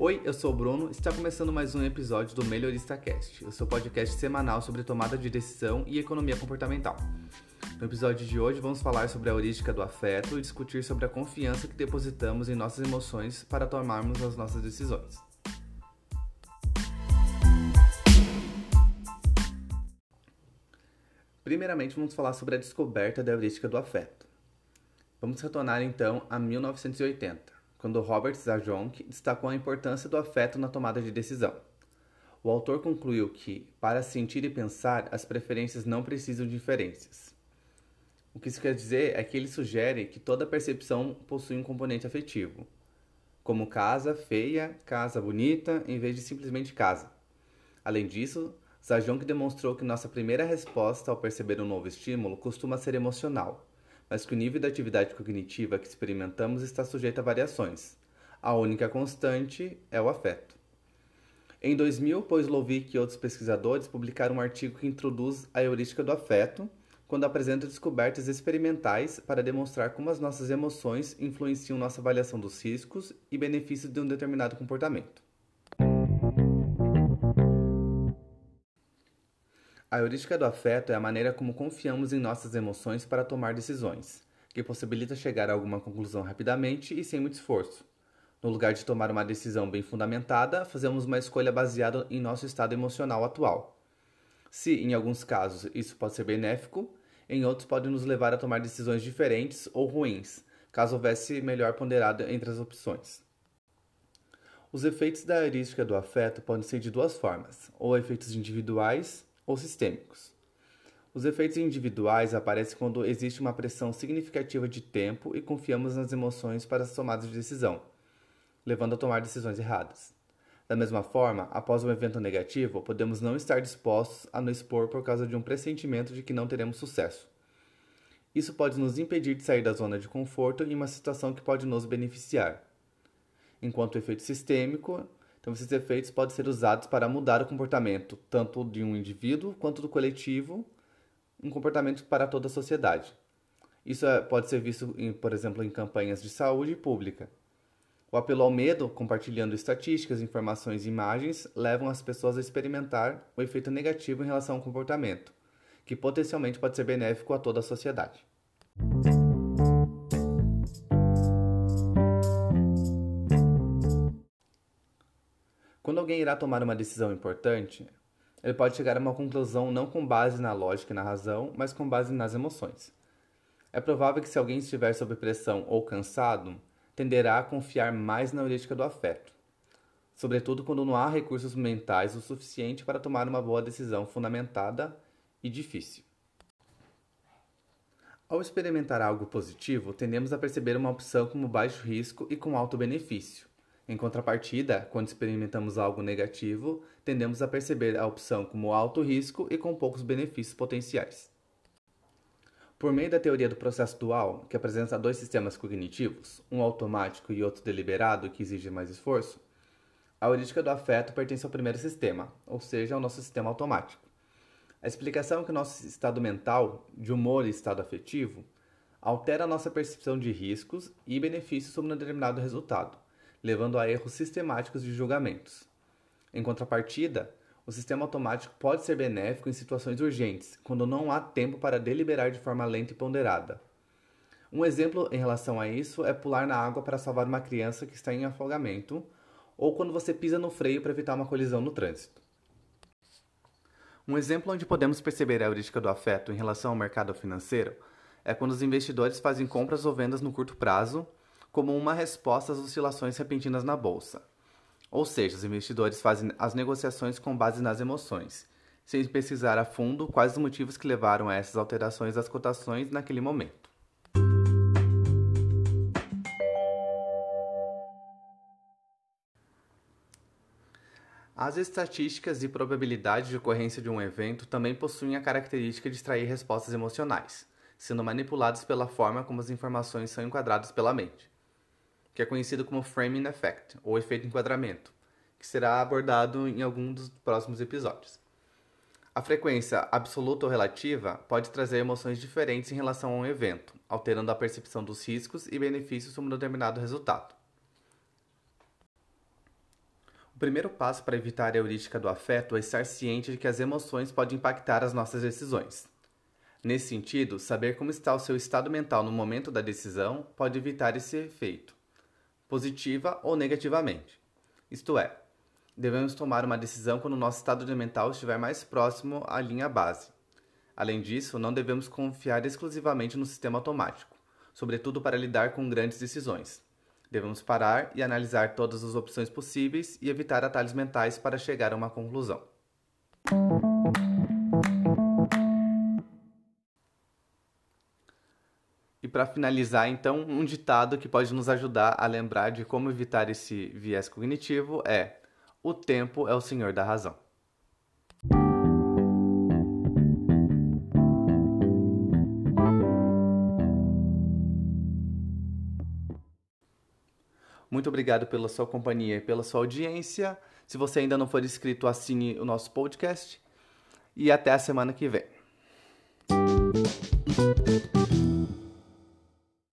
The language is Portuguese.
Oi, eu sou o Bruno. Está começando mais um episódio do Melhorista Cast, o seu podcast semanal sobre tomada de decisão e economia comportamental. No episódio de hoje, vamos falar sobre a heurística do afeto e discutir sobre a confiança que depositamos em nossas emoções para tomarmos as nossas decisões. Primeiramente, vamos falar sobre a descoberta da heurística do afeto. Vamos retornar então a 1980 quando Robert Zajonc destacou a importância do afeto na tomada de decisão. O autor concluiu que, para sentir e pensar, as preferências não precisam de inferências. O que isso quer dizer é que ele sugere que toda percepção possui um componente afetivo, como casa feia, casa bonita, em vez de simplesmente casa. Além disso, Zajonc demonstrou que nossa primeira resposta ao perceber um novo estímulo costuma ser emocional, mas que o nível da atividade cognitiva que experimentamos está sujeito a variações. A única constante é o afeto. Em 2000, Poislovic e outros pesquisadores publicaram um artigo que introduz a heurística do afeto, quando apresenta descobertas experimentais para demonstrar como as nossas emoções influenciam nossa avaliação dos riscos e benefícios de um determinado comportamento. A heurística do afeto é a maneira como confiamos em nossas emoções para tomar decisões, que possibilita chegar a alguma conclusão rapidamente e sem muito esforço. No lugar de tomar uma decisão bem fundamentada, fazemos uma escolha baseada em nosso estado emocional atual. Se, em alguns casos, isso pode ser benéfico, em outros pode nos levar a tomar decisões diferentes ou ruins, caso houvesse melhor ponderado entre as opções. Os efeitos da heurística do afeto podem ser de duas formas, ou efeitos individuais ou sistêmicos. Os efeitos individuais aparecem quando existe uma pressão significativa de tempo e confiamos nas emoções para as tomadas de decisão, levando a tomar decisões erradas. Da mesma forma, após um evento negativo, podemos não estar dispostos a nos expor por causa de um pressentimento de que não teremos sucesso. Isso pode nos impedir de sair da zona de conforto em uma situação que pode nos beneficiar. Enquanto o efeito sistêmico então, esses efeitos podem ser usados para mudar o comportamento, tanto de um indivíduo quanto do coletivo, um comportamento para toda a sociedade. Isso é, pode ser visto, em, por exemplo, em campanhas de saúde pública. O apelo ao medo, compartilhando estatísticas, informações e imagens, levam as pessoas a experimentar o efeito negativo em relação ao comportamento, que potencialmente pode ser benéfico a toda a sociedade. Quando alguém irá tomar uma decisão importante, ele pode chegar a uma conclusão não com base na lógica e na razão, mas com base nas emoções. É provável que se alguém estiver sob pressão ou cansado, tenderá a confiar mais na heurística do afeto, sobretudo quando não há recursos mentais o suficiente para tomar uma boa decisão fundamentada e difícil. Ao experimentar algo positivo, tendemos a perceber uma opção como baixo risco e com alto benefício. Em contrapartida, quando experimentamos algo negativo, tendemos a perceber a opção como alto risco e com poucos benefícios potenciais. Por meio da teoria do processo dual, que apresenta dois sistemas cognitivos, um automático e outro deliberado que exige mais esforço, a heurística do afeto pertence ao primeiro sistema, ou seja, ao nosso sistema automático. A explicação é que o nosso estado mental, de humor e estado afetivo, altera a nossa percepção de riscos e benefícios sobre um determinado resultado levando a erros sistemáticos de julgamentos. Em contrapartida, o sistema automático pode ser benéfico em situações urgentes, quando não há tempo para deliberar de forma lenta e ponderada. Um exemplo em relação a isso é pular na água para salvar uma criança que está em afogamento, ou quando você pisa no freio para evitar uma colisão no trânsito. Um exemplo onde podemos perceber a heurística do afeto em relação ao mercado financeiro é quando os investidores fazem compras ou vendas no curto prazo como uma resposta às oscilações repentinas na bolsa. Ou seja, os investidores fazem as negociações com base nas emoções, sem pesquisar a fundo quais os motivos que levaram a essas alterações das cotações naquele momento. As estatísticas e probabilidade de ocorrência de um evento também possuem a característica de extrair respostas emocionais, sendo manipuladas pela forma como as informações são enquadradas pela mente que é conhecido como framing effect, ou efeito enquadramento, que será abordado em algum dos próximos episódios. A frequência absoluta ou relativa pode trazer emoções diferentes em relação a um evento, alterando a percepção dos riscos e benefícios sobre um determinado resultado. O primeiro passo para evitar a heurística do afeto é estar ciente de que as emoções podem impactar as nossas decisões. Nesse sentido, saber como está o seu estado mental no momento da decisão pode evitar esse efeito, positiva ou negativamente. Isto é, devemos tomar uma decisão quando o nosso estado mental estiver mais próximo à linha base. Além disso, não devemos confiar exclusivamente no sistema automático, sobretudo para lidar com grandes decisões. Devemos parar e analisar todas as opções possíveis e evitar atalhos mentais para chegar a uma conclusão. E para finalizar, então, um ditado que pode nos ajudar a lembrar de como evitar esse viés cognitivo é: o tempo é o senhor da razão. Muito obrigado pela sua companhia e pela sua audiência. Se você ainda não for inscrito, assine o nosso podcast. E até a semana que vem.